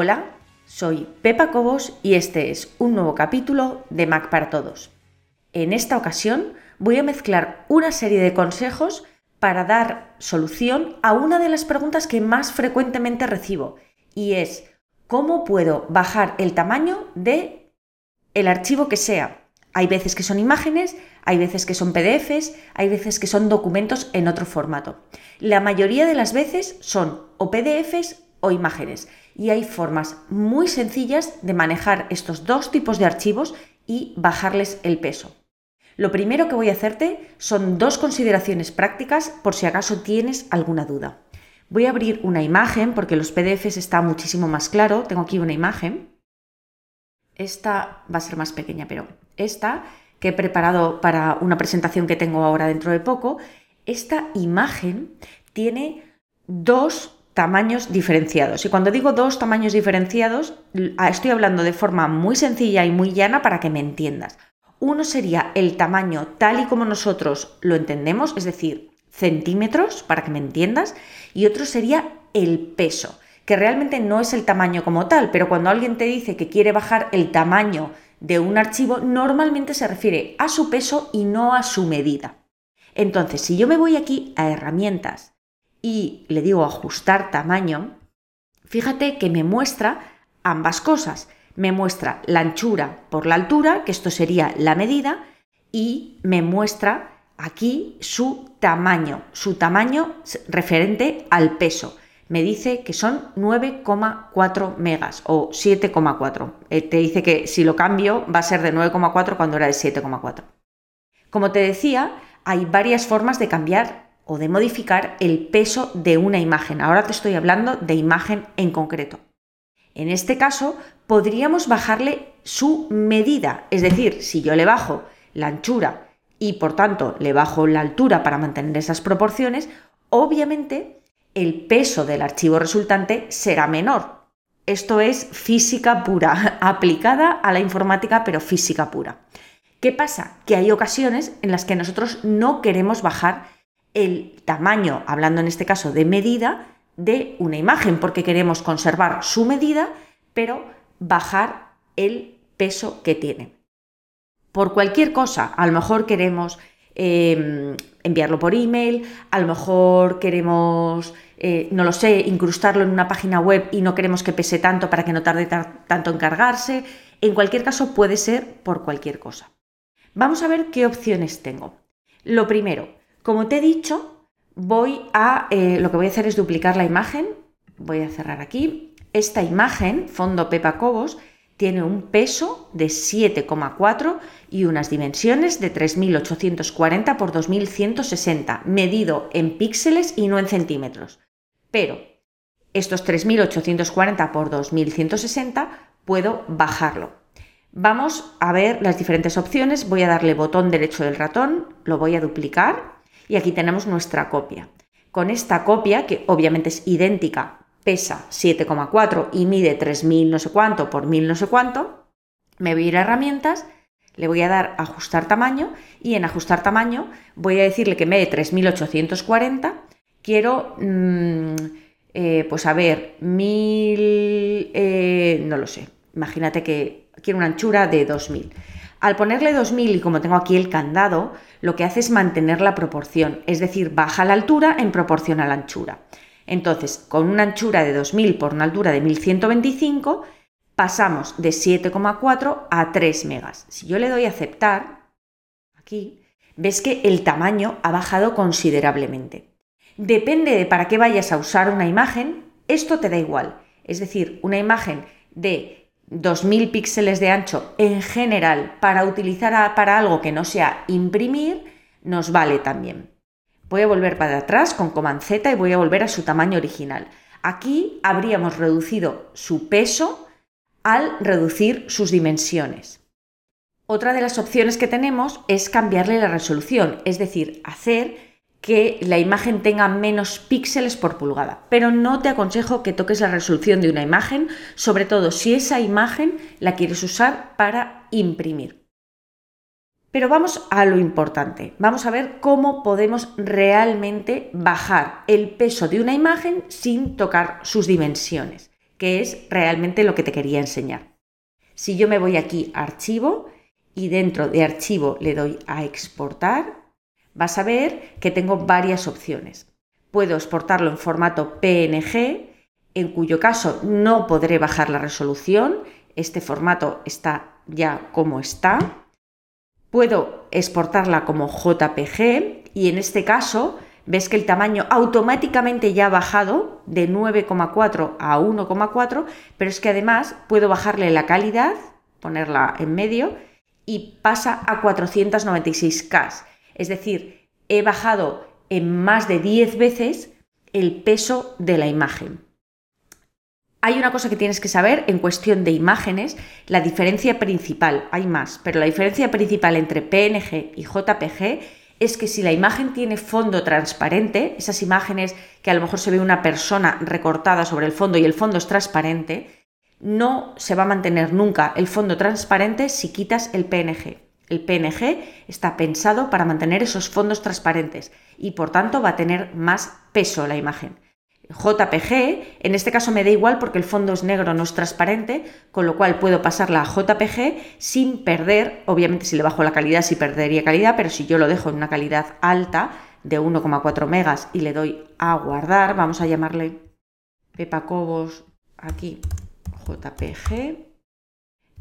Hola, soy Pepa Cobos y este es un nuevo capítulo de Mac para Todos. En esta ocasión voy a mezclar una serie de consejos para dar solución a una de las preguntas que más frecuentemente recibo y es ¿cómo puedo bajar el tamaño de el archivo que sea? Hay veces que son imágenes, hay veces que son PDFs, hay veces que son documentos en otro formato. La mayoría de las veces son o PDFs o imágenes y hay formas muy sencillas de manejar estos dos tipos de archivos y bajarles el peso. Lo primero que voy a hacerte son dos consideraciones prácticas por si acaso tienes alguna duda. Voy a abrir una imagen porque los PDFs está muchísimo más claro. Tengo aquí una imagen. Esta va a ser más pequeña, pero esta que he preparado para una presentación que tengo ahora dentro de poco, esta imagen tiene dos tamaños diferenciados. Y cuando digo dos tamaños diferenciados, estoy hablando de forma muy sencilla y muy llana para que me entiendas. Uno sería el tamaño tal y como nosotros lo entendemos, es decir, centímetros, para que me entiendas, y otro sería el peso, que realmente no es el tamaño como tal, pero cuando alguien te dice que quiere bajar el tamaño de un archivo, normalmente se refiere a su peso y no a su medida. Entonces, si yo me voy aquí a herramientas y le digo ajustar tamaño, fíjate que me muestra ambas cosas. Me muestra la anchura por la altura, que esto sería la medida, y me muestra aquí su tamaño, su tamaño referente al peso. Me dice que son 9,4 megas o 7,4. Eh, te dice que si lo cambio va a ser de 9,4 cuando era de 7,4. Como te decía, hay varias formas de cambiar o de modificar el peso de una imagen. Ahora te estoy hablando de imagen en concreto. En este caso, podríamos bajarle su medida, es decir, si yo le bajo la anchura y por tanto le bajo la altura para mantener esas proporciones, obviamente el peso del archivo resultante será menor. Esto es física pura, aplicada a la informática, pero física pura. ¿Qué pasa? Que hay ocasiones en las que nosotros no queremos bajar el tamaño, hablando en este caso de medida, de una imagen, porque queremos conservar su medida, pero bajar el peso que tiene. Por cualquier cosa, a lo mejor queremos em, enviarlo por email, a lo mejor queremos, eh, no lo sé, incrustarlo en una página web y no queremos que pese tanto para que no tarde tanto en cargarse. En cualquier caso, puede ser por cualquier cosa. Vamos a ver qué opciones tengo. Lo primero, como te he dicho, voy a, eh, lo que voy a hacer es duplicar la imagen. Voy a cerrar aquí. Esta imagen, fondo Pepa Cobos, tiene un peso de 7,4 y unas dimensiones de 3840 x 2160, medido en píxeles y no en centímetros. Pero estos 3840 x 2160 puedo bajarlo. Vamos a ver las diferentes opciones. Voy a darle botón derecho del ratón, lo voy a duplicar y aquí tenemos nuestra copia. Con esta copia, que obviamente es idéntica, pesa 7,4 y mide 3000 no sé cuánto por 1000 no sé cuánto, me voy a ir a herramientas, le voy a dar ajustar tamaño y en ajustar tamaño voy a decirle que me dé 3840, quiero, mm, eh, pues a ver, 1000, eh, no lo sé, imagínate que quiero una anchura de 2000. Al ponerle 2000 y como tengo aquí el candado, lo que hace es mantener la proporción, es decir, baja la altura en proporción a la anchura. Entonces, con una anchura de 2000 por una altura de 1125, pasamos de 7,4 a 3 megas. Si yo le doy a aceptar, aquí, ves que el tamaño ha bajado considerablemente. Depende de para qué vayas a usar una imagen, esto te da igual. Es decir, una imagen de 2000 píxeles de ancho en general para utilizar para algo que no sea imprimir, nos vale también. Voy a volver para atrás con Command Z y voy a volver a su tamaño original. Aquí habríamos reducido su peso al reducir sus dimensiones. Otra de las opciones que tenemos es cambiarle la resolución, es decir, hacer que la imagen tenga menos píxeles por pulgada. Pero no te aconsejo que toques la resolución de una imagen, sobre todo si esa imagen la quieres usar para imprimir. Pero vamos a lo importante. Vamos a ver cómo podemos realmente bajar el peso de una imagen sin tocar sus dimensiones. que es realmente lo que te quería enseñar. Si yo me voy aquí a archivo y dentro de archivo le doy a exportar, vas a ver que tengo varias opciones. Puedo exportarlo en formato PNG, en cuyo caso no podré bajar la resolución, este formato está ya como está. Puedo exportarla como JPG y en este caso ves que el tamaño automáticamente ya ha bajado de 9,4 a 1,4, pero es que además puedo bajarle la calidad, ponerla en medio, y pasa a 496K. Es decir, he bajado en más de 10 veces el peso de la imagen. Hay una cosa que tienes que saber en cuestión de imágenes, la diferencia principal, hay más, pero la diferencia principal entre PNG y JPG es que si la imagen tiene fondo transparente, esas imágenes que a lo mejor se ve una persona recortada sobre el fondo y el fondo es transparente, no se va a mantener nunca el fondo transparente si quitas el PNG. El PNG está pensado para mantener esos fondos transparentes y por tanto va a tener más peso la imagen. JPG, en este caso me da igual porque el fondo es negro, no es transparente, con lo cual puedo pasarla a JPG sin perder, obviamente si le bajo la calidad sí perdería calidad, pero si yo lo dejo en una calidad alta de 1,4 megas y le doy a guardar, vamos a llamarle Pepa Cobos aquí JPG.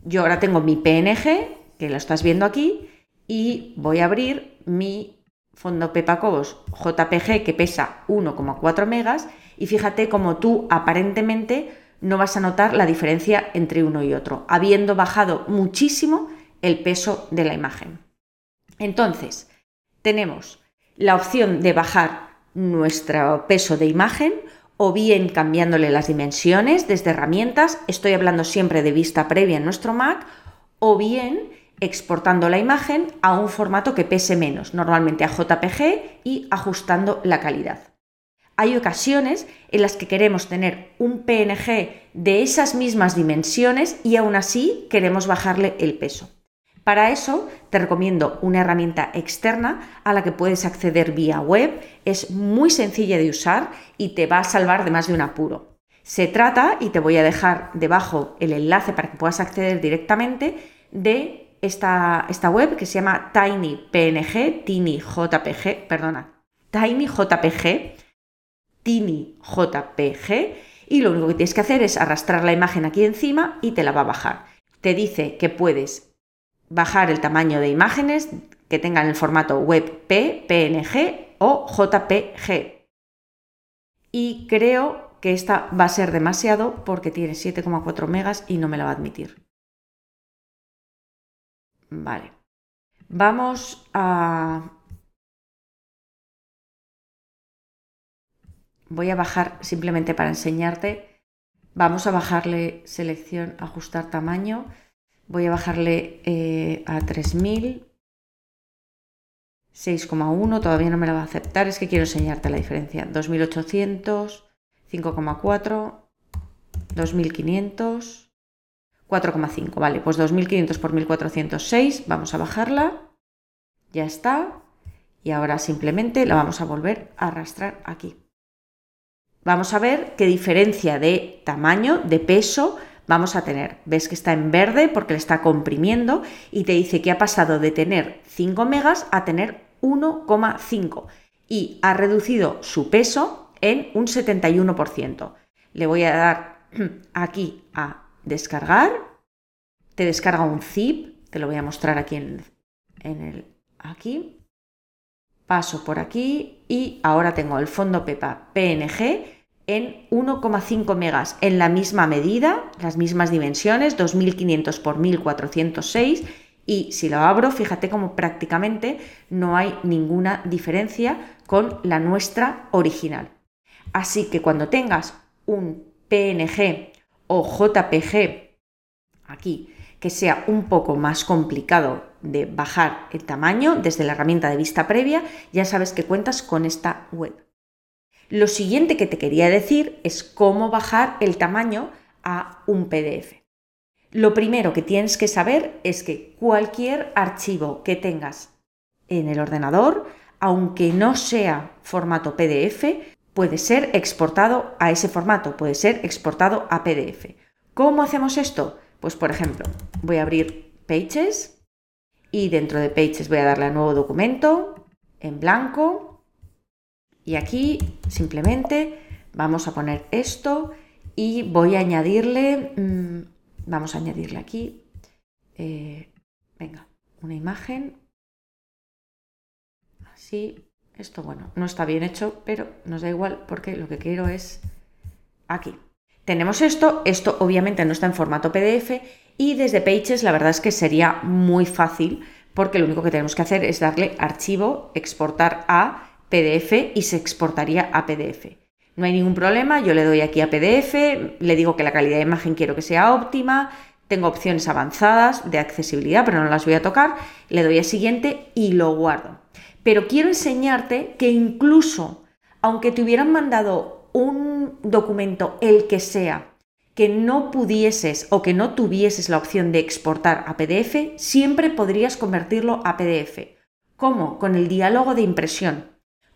Yo ahora tengo mi PNG, que lo estás viendo aquí, y voy a abrir mi fondo Pepa Cobos JPG que pesa 1,4 megas y fíjate cómo tú aparentemente no vas a notar la diferencia entre uno y otro, habiendo bajado muchísimo el peso de la imagen. Entonces, tenemos la opción de bajar nuestro peso de imagen o bien cambiándole las dimensiones desde herramientas, estoy hablando siempre de vista previa en nuestro Mac, o bien exportando la imagen a un formato que pese menos, normalmente a JPG y ajustando la calidad hay ocasiones en las que queremos tener un PNG de esas mismas dimensiones y aún así queremos bajarle el peso. Para eso te recomiendo una herramienta externa a la que puedes acceder vía web. Es muy sencilla de usar y te va a salvar de más de un apuro. Se trata, y te voy a dejar debajo el enlace para que puedas acceder directamente, de esta, esta web que se llama TinyPNG, TinyJPG, perdona, TinyJPG Tini JPG y lo único que tienes que hacer es arrastrar la imagen aquí encima y te la va a bajar. Te dice que puedes bajar el tamaño de imágenes que tengan el formato WebP, PNG o JPG. Y creo que esta va a ser demasiado porque tiene 7,4 megas y no me la va a admitir. Vale. Vamos a voy a bajar simplemente para enseñarte. Vamos a bajarle selección, ajustar tamaño. Voy a bajarle eh, a 3000. 6,1, todavía no me la va a aceptar, es que quiero enseñarte la diferencia. 2800, 5,4, 2500, 4,5. Vale, pues 2500 por 1406, vamos a bajarla. Ya está. Y ahora simplemente la vamos a volver a arrastrar aquí. Vamos a ver qué diferencia de tamaño, de peso vamos a tener. Ves que está en verde porque le está comprimiendo y te dice que ha pasado de tener 5 megas a tener 1,5 y ha reducido su peso en un 71%. Le voy a dar aquí a descargar. Te descarga un zip, te lo voy a mostrar aquí en, en el aquí. Paso por aquí y ahora tengo el fondo Pepa PNG en 1,5 megas en la misma medida, las mismas dimensiones, 2500 por 1406 y si lo abro, fíjate como prácticamente no hay ninguna diferencia con la nuestra original. Así que cuando tengas un PNG o JPG aquí que sea un poco más complicado de bajar el tamaño desde la herramienta de vista previa, ya sabes que cuentas con esta web. Lo siguiente que te quería decir es cómo bajar el tamaño a un PDF. Lo primero que tienes que saber es que cualquier archivo que tengas en el ordenador, aunque no sea formato PDF, puede ser exportado a ese formato, puede ser exportado a PDF. ¿Cómo hacemos esto? Pues por ejemplo, voy a abrir Pages y dentro de Pages voy a darle a nuevo documento en blanco y aquí simplemente vamos a poner esto y voy a añadirle, mm, vamos a añadirle aquí, eh, venga, una imagen, así, esto bueno, no está bien hecho, pero nos da igual porque lo que quiero es aquí. Tenemos esto, esto obviamente no está en formato PDF y desde Pages la verdad es que sería muy fácil porque lo único que tenemos que hacer es darle archivo, exportar a PDF y se exportaría a PDF. No hay ningún problema, yo le doy aquí a PDF, le digo que la calidad de imagen quiero que sea óptima, tengo opciones avanzadas de accesibilidad, pero no las voy a tocar, le doy a siguiente y lo guardo. Pero quiero enseñarte que incluso aunque te hubieran mandado un documento, el que sea, que no pudieses o que no tuvieses la opción de exportar a PDF, siempre podrías convertirlo a PDF. ¿Cómo? Con el diálogo de impresión.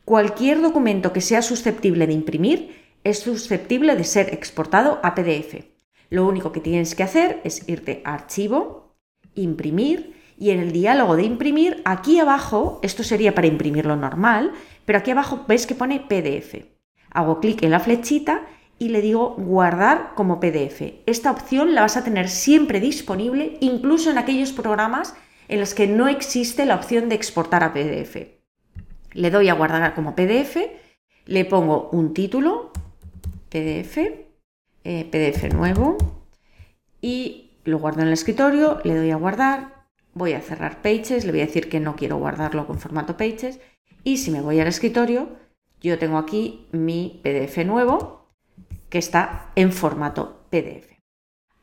Cualquier documento que sea susceptible de imprimir es susceptible de ser exportado a PDF. Lo único que tienes que hacer es irte a Archivo, Imprimir y en el diálogo de imprimir, aquí abajo, esto sería para imprimirlo normal, pero aquí abajo ves que pone PDF. Hago clic en la flechita y le digo guardar como PDF. Esta opción la vas a tener siempre disponible, incluso en aquellos programas en los que no existe la opción de exportar a PDF le doy a guardar como PDF, le pongo un título, PDF, eh, PDF nuevo, y lo guardo en el escritorio, le doy a guardar, voy a cerrar Pages, le voy a decir que no quiero guardarlo con formato Pages, y si me voy al escritorio, yo tengo aquí mi PDF nuevo, que está en formato PDF.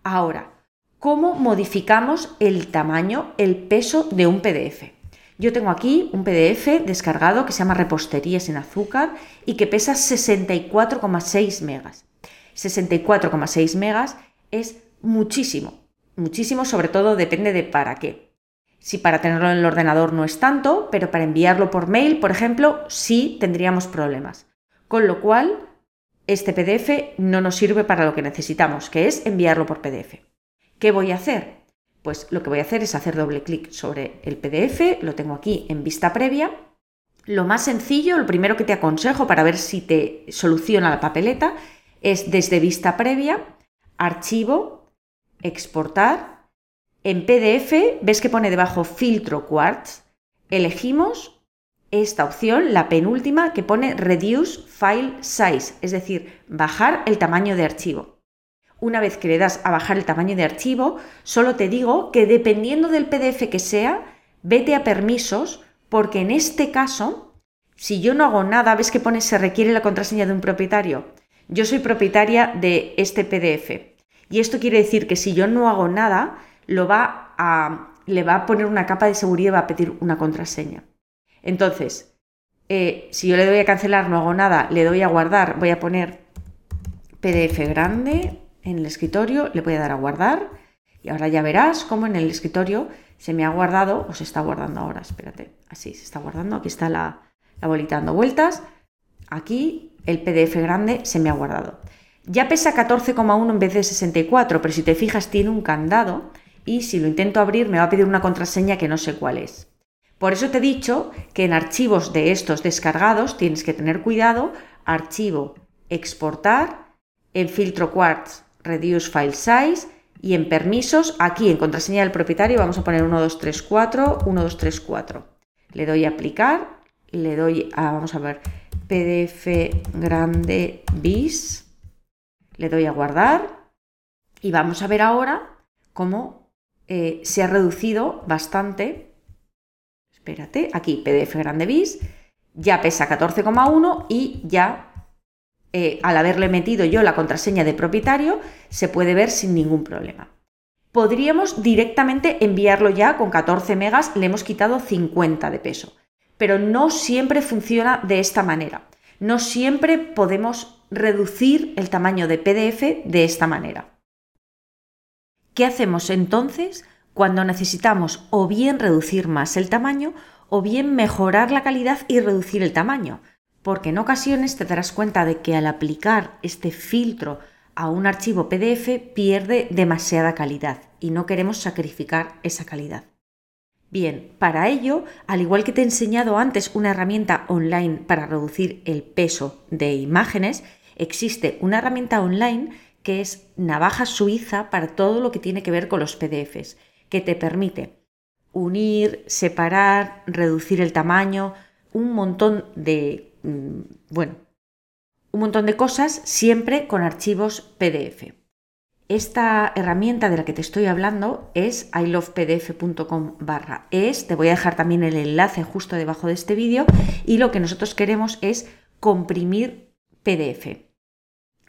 Ahora, ¿cómo modificamos el tamaño, el peso de un PDF? Yo tengo aquí un PDF descargado que se llama Repostería sin azúcar y que pesa 64,6 megas. 64,6 megas es muchísimo, muchísimo, sobre todo depende de para qué. Si para tenerlo en el ordenador no es tanto, pero para enviarlo por mail, por ejemplo, sí tendríamos problemas. Con lo cual, este PDF no nos sirve para lo que necesitamos, que es enviarlo por PDF. ¿Qué voy a hacer? Pues lo que voy a hacer es hacer doble clic sobre el PDF, lo tengo aquí en vista previa. Lo más sencillo, lo primero que te aconsejo para ver si te soluciona la papeleta es desde vista previa, archivo, exportar. En PDF ves que pone debajo filtro Quartz. Elegimos esta opción, la penúltima, que pone Reduce File Size, es decir, bajar el tamaño de archivo. Una vez que le das a bajar el tamaño de archivo, solo te digo que dependiendo del PDF que sea, vete a permisos, porque en este caso, si yo no hago nada, ves que pone se requiere la contraseña de un propietario. Yo soy propietaria de este PDF. Y esto quiere decir que si yo no hago nada, lo va a, le va a poner una capa de seguridad y va a pedir una contraseña. Entonces, eh, si yo le doy a cancelar, no hago nada, le doy a guardar, voy a poner PDF grande, en el escritorio, le voy a dar a guardar y ahora ya verás cómo en el escritorio se me ha guardado, o se está guardando ahora, espérate, así se está guardando, aquí está la, la bolita dando vueltas, aquí el PDF grande se me ha guardado. Ya pesa 14,1 en vez de 64, pero si te fijas tiene un candado y si lo intento abrir me va a pedir una contraseña que no sé cuál es. Por eso te he dicho que en archivos de estos descargados tienes que tener cuidado, archivo, exportar, en filtro Quartz Reduce File Size y en permisos, aquí en contraseña del propietario vamos a poner 1234, 1234. Le doy a aplicar, le doy a, vamos a ver, PDF grande bis, le doy a guardar y vamos a ver ahora cómo eh, se ha reducido bastante. Espérate, aquí PDF grande bis, ya pesa 14,1 y ya eh, al haberle metido yo la contraseña de propietario, se puede ver sin ningún problema. Podríamos directamente enviarlo ya con 14 megas, le hemos quitado 50 de peso, pero no siempre funciona de esta manera. No siempre podemos reducir el tamaño de PDF de esta manera. ¿Qué hacemos entonces cuando necesitamos o bien reducir más el tamaño o bien mejorar la calidad y reducir el tamaño? porque en ocasiones te darás cuenta de que al aplicar este filtro a un archivo PDF pierde demasiada calidad y no queremos sacrificar esa calidad. Bien, para ello, al igual que te he enseñado antes una herramienta online para reducir el peso de imágenes, existe una herramienta online que es navaja suiza para todo lo que tiene que ver con los PDFs, que te permite unir, separar, reducir el tamaño, un montón de, mm, bueno, un montón de cosas siempre con archivos PDF. Esta herramienta de la que te estoy hablando es ilovepdf.com barra es. Te voy a dejar también el enlace justo debajo de este vídeo y lo que nosotros queremos es comprimir PDF.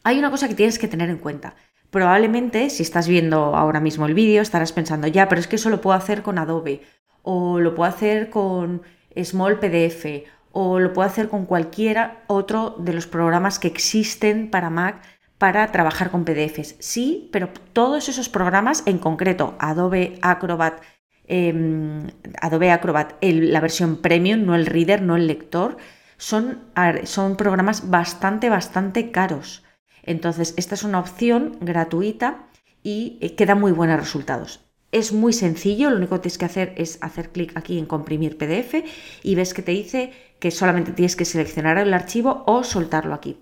Hay una cosa que tienes que tener en cuenta. Probablemente si estás viendo ahora mismo el vídeo estarás pensando, ya, pero es que eso lo puedo hacer con Adobe o lo puedo hacer con Small PDF o lo puedo hacer con cualquiera otro de los programas que existen para Mac para trabajar con PDFs. Sí, pero todos esos programas, en concreto Adobe Acrobat, em, Adobe Acrobat, la versión premium, no el reader, no el lector, son, son programas bastante, bastante caros. Entonces, esta es una opción gratuita y eh, que da muy buenos resultados. Es muy sencillo, lo único que tienes que hacer es hacer clic aquí en comprimir PDF y ves que te dice que solamente tienes que seleccionar el archivo o soltarlo aquí.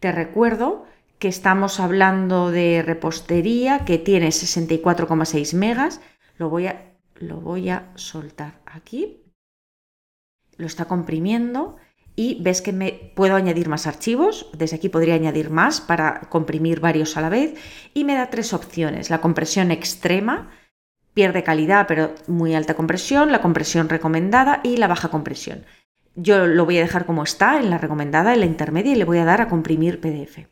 Te recuerdo que estamos hablando de repostería que tiene 64,6 megas. Lo voy, a, lo voy a soltar aquí. Lo está comprimiendo y ves que me puedo añadir más archivos. Desde aquí podría añadir más para comprimir varios a la vez. Y me da tres opciones. La compresión extrema, pierde calidad pero muy alta compresión, la compresión recomendada y la baja compresión. Yo lo voy a dejar como está en la recomendada, en la intermedia y le voy a dar a comprimir PDF.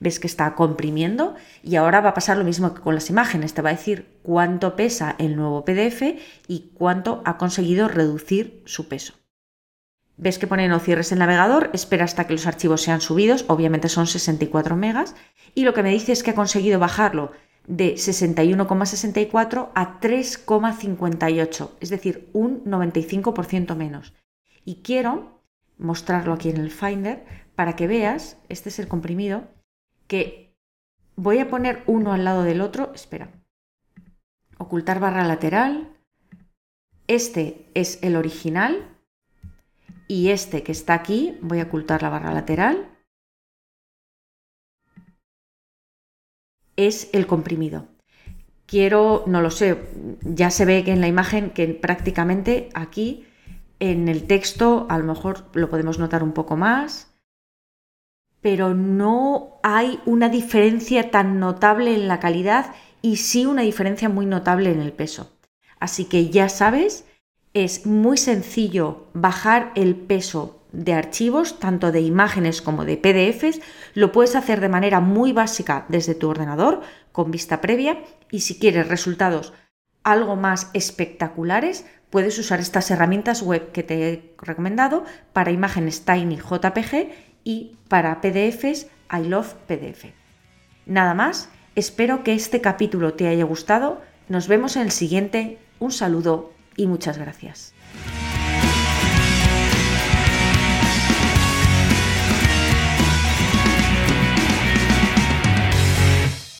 Ves que está comprimiendo y ahora va a pasar lo mismo que con las imágenes. Te va a decir cuánto pesa el nuevo PDF y cuánto ha conseguido reducir su peso. Ves que pone no cierres el navegador, espera hasta que los archivos sean subidos, obviamente son 64 megas, y lo que me dice es que ha conseguido bajarlo de 61,64 a 3,58, es decir, un 95% menos. Y quiero mostrarlo aquí en el Finder para que veas, este es el comprimido, que voy a poner uno al lado del otro, espera, ocultar barra lateral, este es el original y este que está aquí, voy a ocultar la barra lateral, es el comprimido. Quiero, no lo sé, ya se ve que en la imagen que prácticamente aquí en el texto a lo mejor lo podemos notar un poco más, pero no hay una diferencia tan notable en la calidad y sí una diferencia muy notable en el peso. Así que ya sabes, es muy sencillo bajar el peso de archivos, tanto de imágenes como de PDFs, lo puedes hacer de manera muy básica desde tu ordenador, con vista previa, y si quieres resultados algo más espectaculares, puedes usar estas herramientas web que te he recomendado para imágenes Tiny JPG y para PDFs I Love PDF. Nada más, espero que este capítulo te haya gustado, nos vemos en el siguiente, un saludo y muchas gracias.